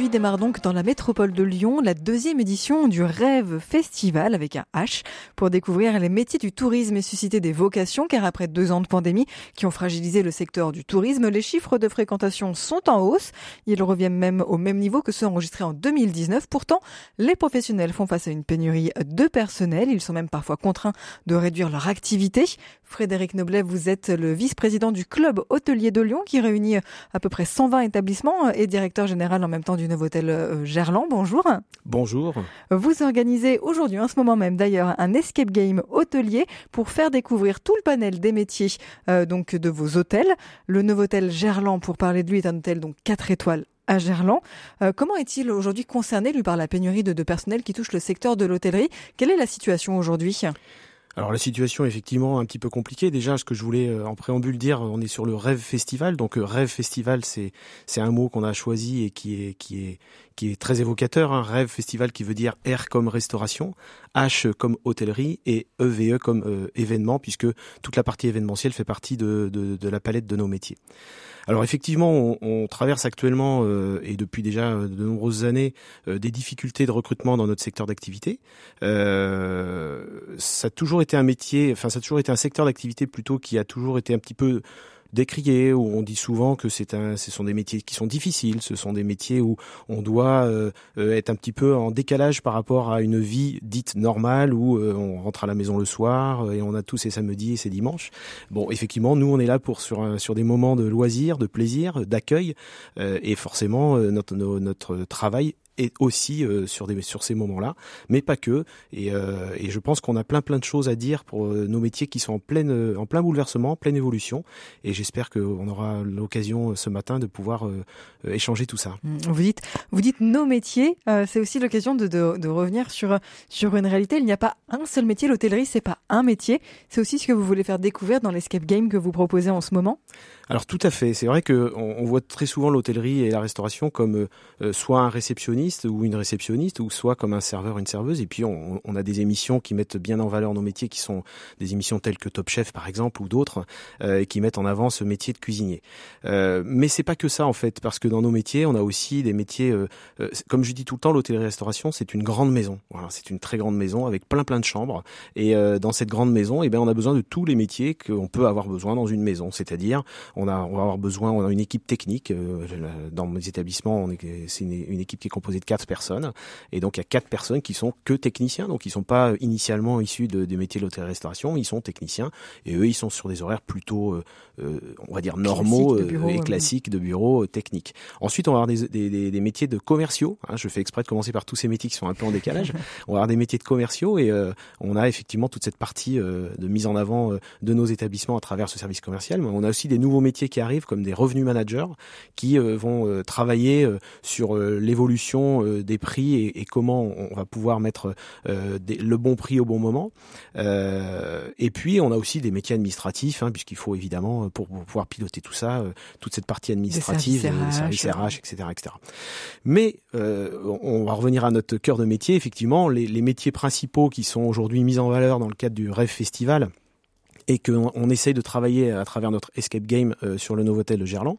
Aujourd'hui démarre donc dans la métropole de Lyon la deuxième édition du Rêve Festival avec un H pour découvrir les métiers du tourisme et susciter des vocations car après deux ans de pandémie qui ont fragilisé le secteur du tourisme, les chiffres de fréquentation sont en hausse. Ils reviennent même au même niveau que ceux enregistrés en 2019. Pourtant, les professionnels font face à une pénurie de personnel. Ils sont même parfois contraints de réduire leur activité. Frédéric Noblet, vous êtes le vice-président du club hôtelier de Lyon qui réunit à peu près 120 établissements et directeur général en même temps du Novotel euh, Gerland. Bonjour. Bonjour. Vous organisez aujourd'hui, en ce moment même d'ailleurs, un escape game hôtelier pour faire découvrir tout le panel des métiers euh, donc de vos hôtels. Le Novotel Gerland, pour parler de lui, est un hôtel donc 4 étoiles à Gerland. Euh, comment est-il aujourd'hui concerné, lui, par la pénurie de, de personnel qui touche le secteur de l'hôtellerie? Quelle est la situation aujourd'hui? Alors la situation est effectivement un petit peu compliquée. Déjà, ce que je voulais euh, en préambule dire, on est sur le Rêve Festival. Donc euh, Rêve Festival, c'est c'est un mot qu'on a choisi et qui est qui est qui est très évocateur. Hein. Rêve Festival qui veut dire R comme restauration, H comme hôtellerie et EVE e comme euh, événement, puisque toute la partie événementielle fait partie de, de, de la palette de nos métiers. Alors effectivement, on, traverse actuellement euh, et depuis déjà de nombreuses années euh, des difficultés de recrutement dans notre secteur d'activité. Euh, ça a toujours été un métier, enfin ça a toujours été un secteur d'activité plutôt qui a toujours été un petit peu décrié, où on dit souvent que c'est un, ce sont des métiers qui sont difficiles, ce sont des métiers où on doit euh, euh, être un petit peu en décalage par rapport à une vie dite normale, où euh, on rentre à la maison le soir et on a tous ces samedis et ces dimanches. Bon, effectivement, nous on est là pour sur sur des moments de loisirs, de plaisir, d'accueil, et forcément notre notre travail et aussi euh, sur ces moments-là, mais pas que. Et, euh, et je pense qu'on a plein plein de choses à dire pour euh, nos métiers qui sont en pleine en plein bouleversement, en pleine évolution. Et j'espère qu'on aura l'occasion ce matin de pouvoir échanger tout ça. Mmh, vous dites vous dites nos métiers, c'est aussi l'occasion de, de, de, revenir sur sur une réalité. Il n'y a pas un seul métier. L'hôtellerie c'est pas un métier. C'est aussi ce que vous voulez faire découvrir dans l'escape game que vous proposez en ce moment. Alors tout à fait. C'est vrai que on, voit très souvent l'hôtellerie et la restauration comme soit un réceptionniste ou une réceptionniste, ou soit comme un serveur, une serveuse. Et puis on, on, a des émissions qui mettent bien en valeur nos métiers, qui sont des émissions telles que Top Chef par exemple, ou d'autres, euh, qui mettent en avant ce métier de cuisinier. Euh, mais c'est pas que ça en fait, parce que dans nos métiers, on a aussi des métiers, euh, euh comme je dis tout le temps, l'hôtellerie-restauration, c'est une grande maison. Voilà, c'est une très grande maison avec plein plein de chambres. Et euh, dans cette grande maison, eh bien, on a besoin de tous les métiers qu'on peut avoir besoin dans une maison. C'est-à-dire, on a, on va avoir besoin, on a une équipe technique. Euh, dans mes établissements, c'est une, une équipe qui est composée de quatre personnes. Et donc il y a quatre personnes qui sont que techniciens, donc ils sont pas initialement issus de, des métiers de l'hôtellerie-restauration, ils sont techniciens et eux ils sont sur des horaires plutôt, euh, euh on va dire normaux bureau, et classiques de bureau technique. Ensuite on va avoir des, des, des métiers de commerciaux. Hein, je fais exprès de commencer par tous ces métiers qui sont un peu en décalage. on va avoir des métiers de commerciaux et on a effectivement toute cette partie de mise en avant de nos établissements à travers ce service commercial. Mais on a aussi des nouveaux métiers qui arrivent comme des revenus managers qui vont travailler sur l'évolution euh, des prix et, et, comment on va pouvoir mettre euh, des, le bon prix au bon moment. Euh, et puis on a aussi des métiers administratifs, hein, puisqu'il faut évidemment pour, pour, pouvoir piloter tout ça, toute cette partie administrative, des services RH, etc., etc. Mais on va revenir à notre cœur de métier. Effectivement, les, les métiers principaux qui sont aujourd'hui mis en valeur dans le cadre du Rêve Festival et qu'on on essaye de travailler à travers notre escape game euh, sur le Novotel de Gerland.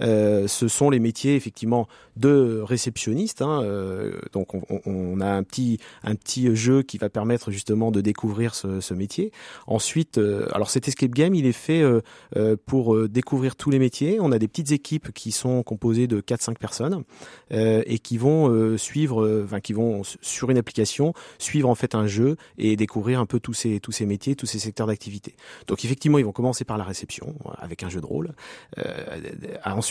Euh, ce sont les métiers effectivement de réceptionniste. Hein, euh, donc on, on, a un petit un petit jeu qui va permettre justement de découvrir ce, ce métier. Ensuite, euh, alors cet escape game, il est fait euh, euh, pour découvrir tous les métiers. On a des petites équipes qui sont composées de 4-5 personnes et qui vont suivre, enfin qui vont sur une application suivre en fait un jeu et découvrir un peu tous ces tous ces métiers, tous ces secteurs d'activité. Donc effectivement, ils vont commencer par la réception avec un jeu de rôle.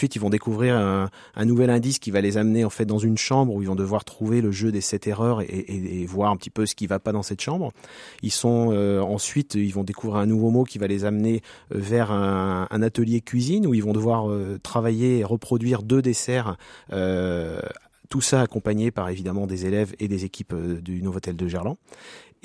Ils vont découvrir un, nouvel indice qui va les amener en fait dans une chambre où ils vont devoir trouver le jeu des sept erreurs et, voir un petit peu ce qui va pas dans cette chambre. Ils sont euh, ensuite ils vont découvrir un nouveau mot qui va les amener euh, vers un, atelier cuisine où ils vont devoir euh, travailler et reproduire deux desserts tout ça accompagné par évidemment des élèves et des équipes du Novotel de Gerland.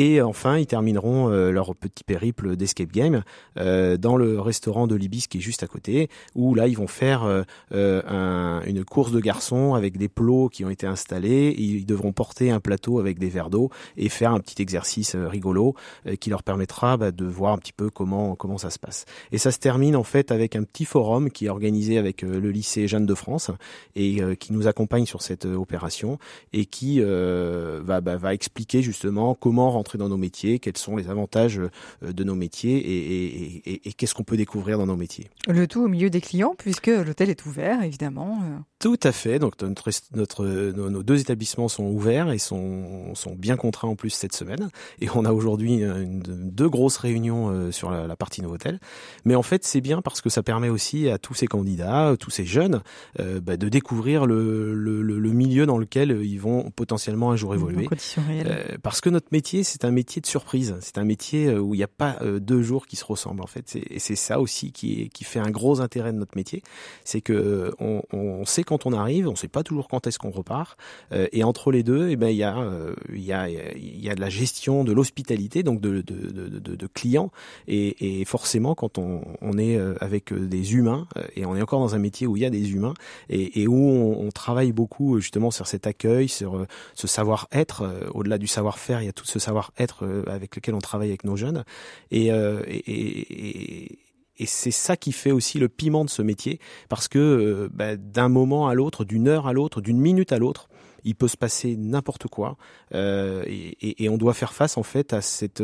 Et enfin, ils termineront leur petit périple d'escape game dans le restaurant de l'Ibis qui est juste à côté, où là, ils vont faire un, une course de garçons avec des plots qui ont été installés. Ils devront porter un plateau avec des verres d'eau et faire un petit exercice rigolo qui leur permettra bah, de voir un petit peu comment comment ça se passe. Et ça se termine en fait avec un petit forum qui est organisé avec le lycée Jeanne de France et qui nous accompagne sur cette opération et qui va, bah, va expliquer justement comment rentrer dans nos métiers, quels sont les avantages de nos métiers et, et, et qu'est-ce qu'on peut découvrir dans nos métiers? Le tout au milieu des clients puisque l'hôtel est ouvert évidemment. Tout à fait. Donc notre, notre nos, deux établissements sont ouverts et sont, sont bien contraints en plus cette semaine. Et on a aujourd'hui deux grosses réunions euh, sur la, partie Novotel. Mais en fait, c'est bien parce que ça permet aussi à tous ces candidats, tous ces jeunes, euh, bah, de découvrir le, le, le, milieu dans lequel ils vont potentiellement un jour évoluer. Euh, parce que notre métier, c'est un métier de surprise. C'est un métier où il n'y a pas deux jours qui se ressemblent en fait. Et c'est ça aussi qui, qui fait un gros intérêt de notre métier, c'est que on, on sait quand on arrive, on ne sait pas toujours quand est-ce qu'on repart. Euh, et entre les deux, eh ben il y a euh, il y y a de la gestion de l'hospitalité, donc de de, de, de clients. Et, et, forcément, quand on, on est euh, avec des humains et on est encore dans un métier où il y a des humains et, où on, on, travaille beaucoup justement sur cet accueil, sur ce savoir-être. Au-delà du savoir-faire, il y a tout ce savoir-être avec lequel on travaille avec nos jeunes. Et, et, et c'est ça qui fait aussi le piment de ce métier, parce que euh, bah, d'un moment à l'autre, d'une heure à l'autre, d'une minute à l'autre, il peut se passer n'importe quoi euh, et, et, on doit faire face en fait à cette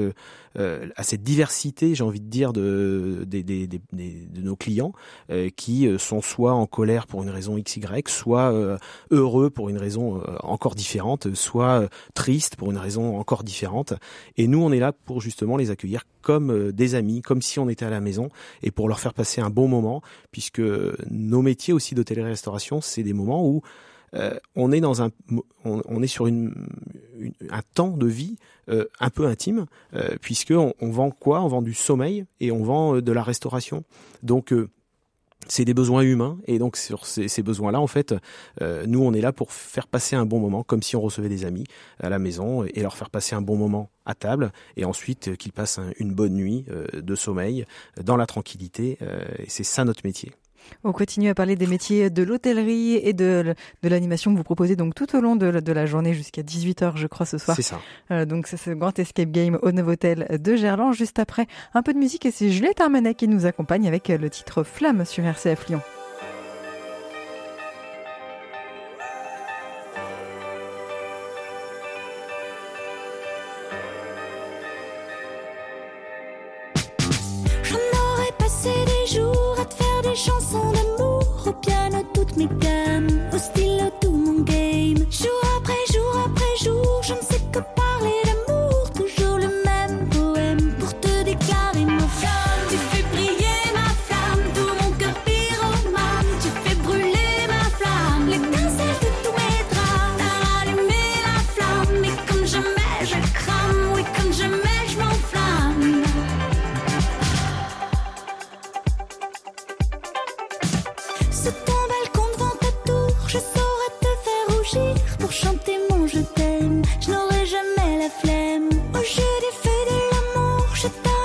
euh, à cette diversité, j'ai envie de dire, de, de, de, de nos clients euh, qui euh, sont soit en colère pour une raison x y, soit euh, heureux pour une raison encore différente, soit tristes pour une raison encore différente. Et nous, on est là pour justement les accueillir comme des amis, comme si on était à la maison, et pour leur faire passer un bon moment, puisque nos métiers aussi d'hôtellerie-restauration, c'est des moments où euh, on est dans un, on, est sur une, un temps de vie euh, un peu intime, euh, puisque on, vend quoi? On vend du sommeil et on vend de la restauration. Donc c'est des besoins humains et donc sur ces, besoins-là, en fait, nous on est là pour faire passer un bon moment, comme si on recevait des amis à la maison et leur faire passer un bon moment à table et ensuite qu'ils passent une bonne nuit de sommeil dans la tranquillité. c'est ça notre métier. On continue à parler des métiers de l'hôtellerie et de, de l'animation que vous proposez donc tout au long de, de la journée jusqu'à 18h je crois ce soir. C'est ça. Euh, donc c'est ce grand escape game au Novotel de Gerland. Juste après un peu de musique et c'est Juliette Armanet qui nous accompagne avec le titre Flamme sur RCF Lyon. Puxa, tá.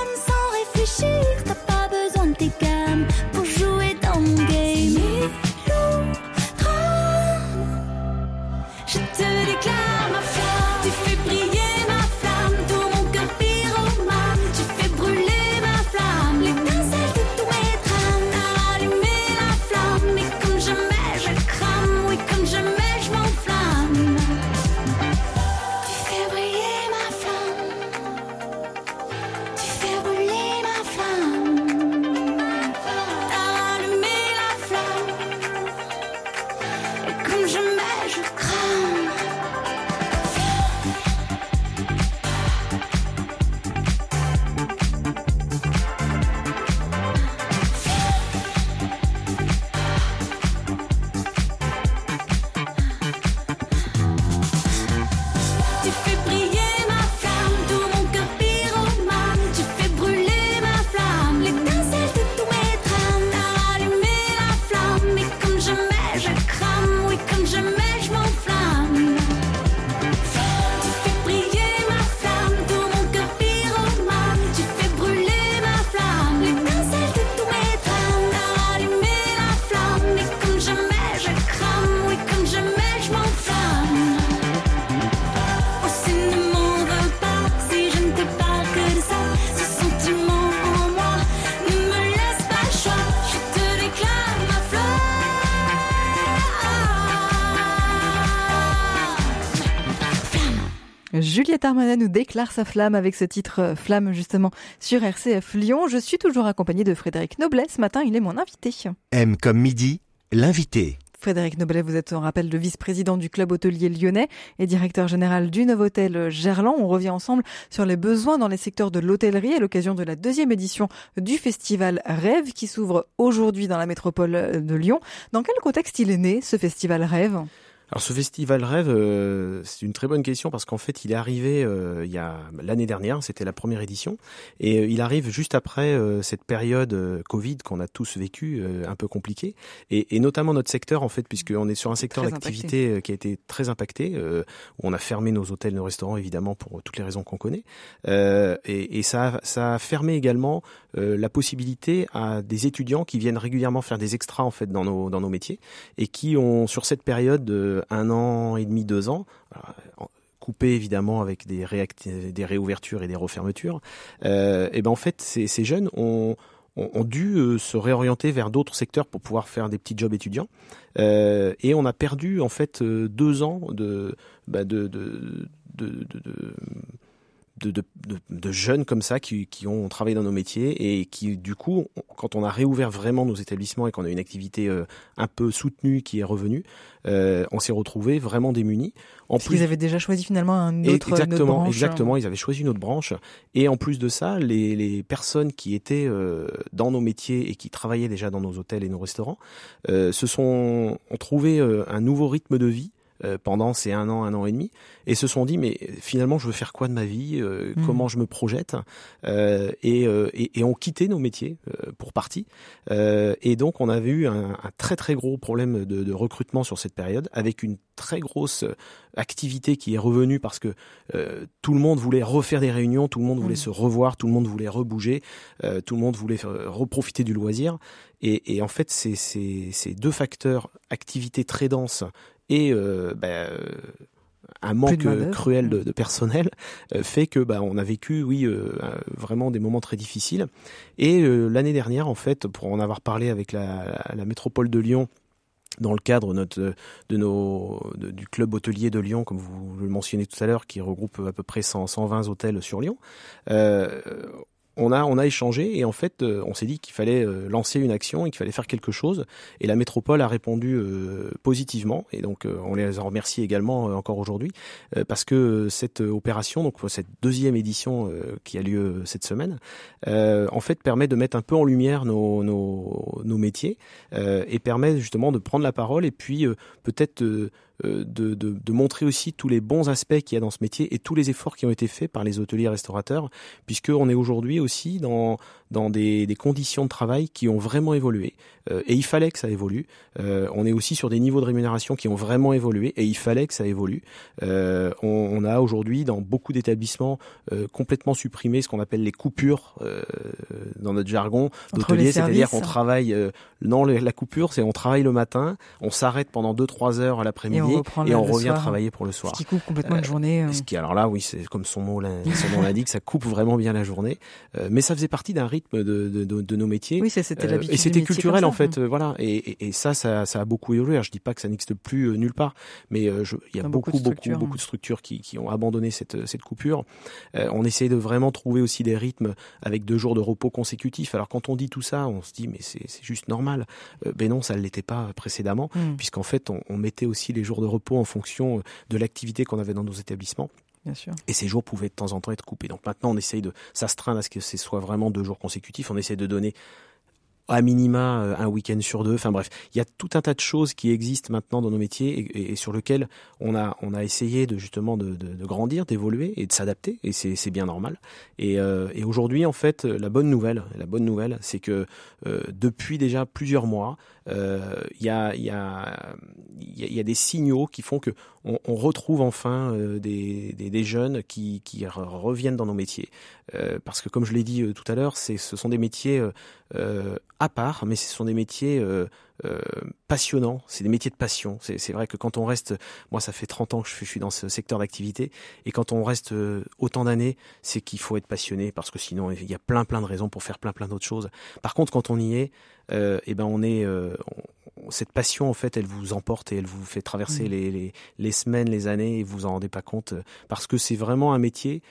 Armanet nous déclare sa flamme avec ce titre euh, Flamme justement sur RCF Lyon. Je suis toujours accompagnée de Frédéric Noblet. Ce matin, il est mon invité. M comme midi, l'invité. Frédéric Noblet, vous êtes en rappel le vice-président du club hôtelier lyonnais et directeur général du Novotel Gerland. On revient ensemble sur les besoins dans les secteurs de l'hôtellerie à l'occasion de la deuxième édition du festival Rêve qui s'ouvre aujourd'hui dans la métropole de Lyon. Dans quel contexte il est né ce festival Rêve? Alors ce festival rêve, euh, c'est une très bonne question parce qu'en fait il est arrivé euh, il y a l'année dernière, c'était la première édition, et euh, il arrive juste après cette période Covid qu'on a tous vécu, un peu compliquée, et, et, notamment notre secteur en fait, puisqu'on est sur un secteur d'activité qui a été très impacté, où on a fermé nos hôtels, nos restaurants évidemment pour toutes les raisons qu'on connaît, et, et ça, ça a fermé également la possibilité à des étudiants qui viennent régulièrement faire des extras en fait dans nos dans nos métiers et qui ont sur cette période un an et demi, deux ans, coupé évidemment avec des, des réouvertures et des refermetures, euh, et ben en fait ces, jeunes ont, dû euh, se réorienter vers d'autres secteurs pour pouvoir faire des petits jobs étudiants. Euh, et on a perdu en fait euh, deux ans bah de, de, de, de de, de, de, jeunes comme ça qui, qui, ont travaillé dans nos métiers et qui, du coup, quand on a réouvert vraiment nos établissements et qu'on a une activité euh, un peu soutenue qui est revenue, euh, on s'est retrouvé vraiment démunis. En Parce plus, ils avaient déjà choisi finalement un autre, exactement, branche. exactement, ils avaient choisi une autre branche. Et en plus de ça, les, les personnes qui étaient euh, dans nos métiers et qui travaillaient déjà dans nos hôtels et nos restaurants se sont ont trouvé un nouveau rythme de vie euh, pendant ces un an, un an et demi, et se sont dit mais finalement je veux faire quoi de ma vie, euh, mmh. comment je me projette, euh, et, et, et, ont quitté nos métiers pour partie. et donc on avait eu un, un très très gros problème de, de, recrutement sur cette période, avec une très grosse activité qui est revenue parce que tout le monde voulait refaire des réunions, tout le monde voulait mmh. se revoir, tout le monde voulait rebouger, tout le monde voulait reprofiter du loisir. Et, et en fait, ces, ces, ces deux facteurs, activité très dense et euh, bah, euh, un manque cruel de, de personnel euh, fait que bah, on a vécu oui euh, vraiment des moments très difficiles. Et euh, l'année dernière en fait pour en avoir parlé avec la, la métropole de Lyon dans le cadre notre, de nos, de, du club hôtelier de Lyon, comme vous le mentionnez tout à l'heure, qui regroupe à peu près 100, 120 hôtels sur Lyon, euh, on a, on a échangé et en fait, euh, on s'est dit qu'il fallait euh, lancer une action et qu'il fallait faire quelque chose. Et la métropole a répondu euh, positivement et donc on les en remercie également encore aujourd'hui parce que cette opération, donc cette deuxième édition qui a lieu cette semaine, en fait permet de mettre un peu en lumière nos, nos, nos métiers et permet justement de prendre la parole et puis peut-être de, de, de, montrer aussi tous les bons aspects qu'il y a dans ce métier et tous les efforts qui ont été faits par les hôteliers restaurateurs, puisqu'on est aujourd'hui aussi dans, dans des, des, conditions de travail qui ont vraiment évolué. Euh, et il fallait que ça évolue. Euh, on est aussi sur des niveaux de rémunération qui ont vraiment évolué et il fallait que ça évolue. Euh, on, on, a aujourd'hui dans beaucoup d'établissements euh, complètement supprimé ce qu'on appelle les coupures euh, dans notre jargon d'hôtelier, c'est-à-dire qu'on travaille non la coupure, c'est on travaille le matin, on s'arrête pendant 2-3 heures à l'après-midi et, et on, revient soir. travailler pour le soir. Ce qui coupe complètement une journée. Ce qui alors là oui c'est comme son mot son nom l'indique, ça coupe vraiment bien la journée. mais ça faisait partie d'un rythme de, de, de, de, nos métiers. Oui, c'était euh, Et c'était culturel en fait, euh, voilà. Et, et, et, ça, ça, ça a beaucoup évolué. Je dis pas que ça n'existe plus euh, nulle part, mais je, il y a beaucoup, beaucoup, beaucoup, beaucoup, de structures qui, qui ont abandonné cette, cette coupure. on essaie de vraiment trouver aussi des rythmes avec deux jours de repos consécutifs. Alors, quand on dit tout ça, on se dit mais c'est juste normal. ben non, ça ne l'était pas précédemment, mm. puisqu'en fait, on, on mettait aussi les jours de repos en fonction de l'activité qu'on avait dans nos établissements. Bien sûr. Et ces jours pouvaient de temps en temps être coupés. Donc maintenant, on essaye de s'astreindre à ce que ce soit vraiment deux jours consécutifs. On essaie de donner à minima euh, un week-end sur deux. Enfin bref, il y a tout un tas de choses qui existent maintenant dans nos métiers et, sur lesquelles on a on a essayé de justement de, de, de grandir, d'évoluer et de s'adapter. Et c'est bien normal. Et, euh, et aujourd'hui, en fait, la bonne nouvelle, la bonne nouvelle, c'est que euh, depuis déjà plusieurs mois, euh, il y a y a il y a des signaux qui font que on, on retrouve enfin euh, des, des, des, jeunes qui, qui reviennent dans nos métiers. Euh, parce que comme je l'ai dit tout à l'heure, ce sont des métiers à part, mais ce sont des métiers euh, euh, passionnants, c'est des métiers de passion. C'est vrai que quand on reste, moi ça fait 30 ans que je suis dans ce secteur d'activité, et quand on reste euh, autant d'années, c'est qu'il faut être passionné, parce que sinon il y a plein plein de raisons pour faire plein plein d'autres choses. Par contre, quand on y est, euh, et eh ben on est, cette passion, en fait, elle vous emporte et elle vous fait traverser Mm. les, les, les semaines, les années et vous vous en rendez pas compte euh, parce que c'est vraiment un métier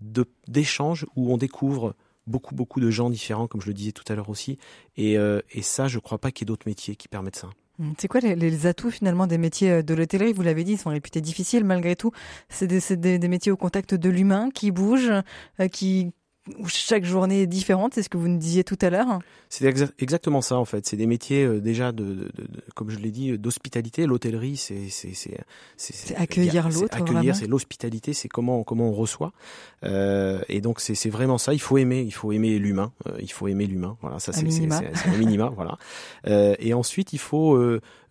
de- d'échange où on découvre beaucoup, beaucoup de gens différents, comme je le disais tout à l'heure aussi. Et, euh, et ça, je crois pas qu'il y ait d'autres métiers qui permettent ça. Hum, C'est quoi les, atouts finalement des métiers euh, de l'hôtellerie? Vous l'avez dit, ils sont réputés difficiles malgré tout. C'est des, des- des métiers au contact de l'humain qui bougent, euh, qui où chaque journée est différente. C'est ce que vous nous disiez tout à l'heure. C'est exa- exactement ça en fait. C'est des métiers euh, déjà de, de- de- comme je l'ai dit, euh, d'hospitalité. L'hôtellerie, c'est accueillir l'autre, accueillir, c'est l'hospitalité, c'est comment comment on reçoit. Euh, et donc c'est vraiment ça. Il faut aimer, il faut aimer l'humain. euh, il faut aimer l'humain. Voilà, ça c'est un minima. voilà. Euh, et ensuite il faut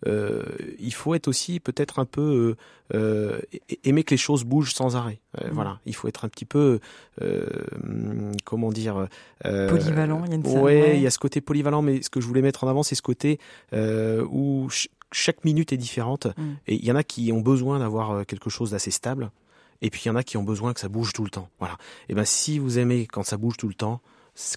il faut être aussi peut-être un peu aimer que les choses bougent sans arrêt. Euh, Mm. Voilà, il faut être un petit peu euh, comment dire euh, Polyvalent, il y a une ouais, ouais. il y a ce côté polyvalent, mais ce que je voulais mettre en avant, c'est ce côté où ch- chaque minute est différente. Mm. Et il y en a qui ont besoin d'avoir quelque chose d'assez stable. Et puis il y en a qui ont besoin que ça bouge tout le temps. Voilà. Et ben si vous aimez quand ça bouge tout le temps,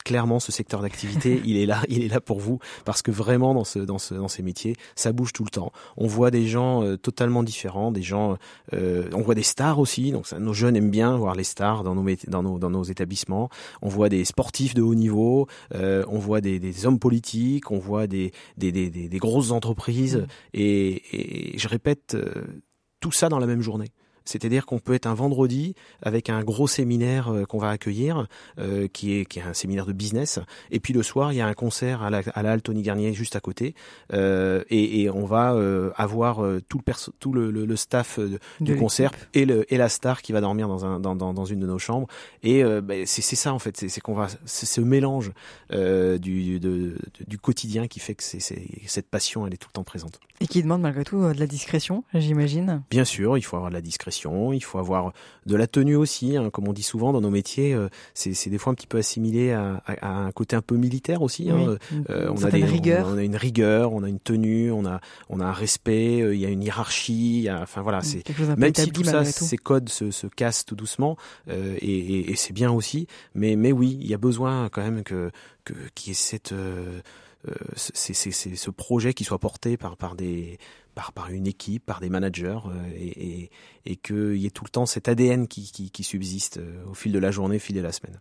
clairement ce secteur d'activité, il est là, il est là pour vous parce que vraiment dans ce dans ce dans ces métiers, ça bouge tout le temps. On voit des gens euh, totalement différents, des gens euh, on voit des stars aussi, donc ça, nos jeunes aiment bien voir les stars dans nos dans nos dans nos établissements. On voit des sportifs de haut niveau, euh, on voit des, des hommes politiques, on voit des des des, des, grosses entreprises Mm. et, et je répète euh, tout ça dans la même journée. C'est-à-dire qu'on peut être un vendredi avec un gros séminaire euh, qu'on va accueillir, euh, qui, est, qui est un séminaire de business, et puis le soir il y a un concert à la, à la Halle Tony Garnier juste à côté, euh, et, et on va euh, avoir tout le perso- tout le, le- le staff De du concert et le et la star qui va dormir dans un dans, dans, dans une de nos chambres. Et ben, c'est ça en fait. C'est qu'on va ce mélange du de- du quotidien qui fait que c'est cette passion elle est tout le temps présente. Et qui demande malgré tout de la discrétion, j'imagine. Bien sûr, il faut avoir de la discrétion, il faut avoir de la tenue aussi, hein, comme on dit souvent dans nos métiers. euh, c'est c'est des fois un petit peu assimilé à, à- à un côté un peu militaire aussi. hein. Oui. Euh, Une on a des, rigueur. on a une rigueur, on a une tenue, on a on a un respect, euh, il y a une hiérarchie. a- enfin voilà, c'est un peu même si tout ça, tout. ces codes se, se cassent tout doucement, euh, et, et- et c'est bien aussi. Mais, mais oui, il y a besoin quand même que que qu'il y ait cette euh, euh, c'est, c'est, c'est ce projet qui soit porté par par des par, par une équipe, par des managers, euh, et, et, et qu'il y ait tout le temps cet ADN qui, qui, qui subsiste euh, au fil de la journée, au fil de la semaine.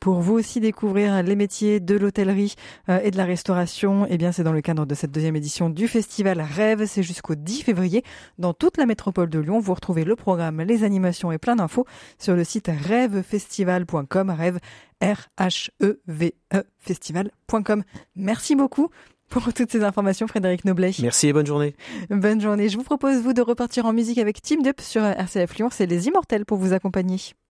Pour vous aussi découvrir les métiers de l'hôtellerie euh, et de la restauration, eh bien c'est dans le cadre de cette deuxième édition du festival Rêve. C'est jusqu'au 10 février dans toute la métropole de Lyon. Vous retrouvez le programme, les animations et plein d'infos sur le site rêvefestival.com. Rêve R H E V E festival.com. Merci beaucoup. Pour toutes ces informations, Frédéric Noblet. Merci et bonne journée. Bonne journée. Je vous propose, vous, de repartir en musique avec Team Up sur RCF Lyon. C'est les Immortels pour vous accompagner.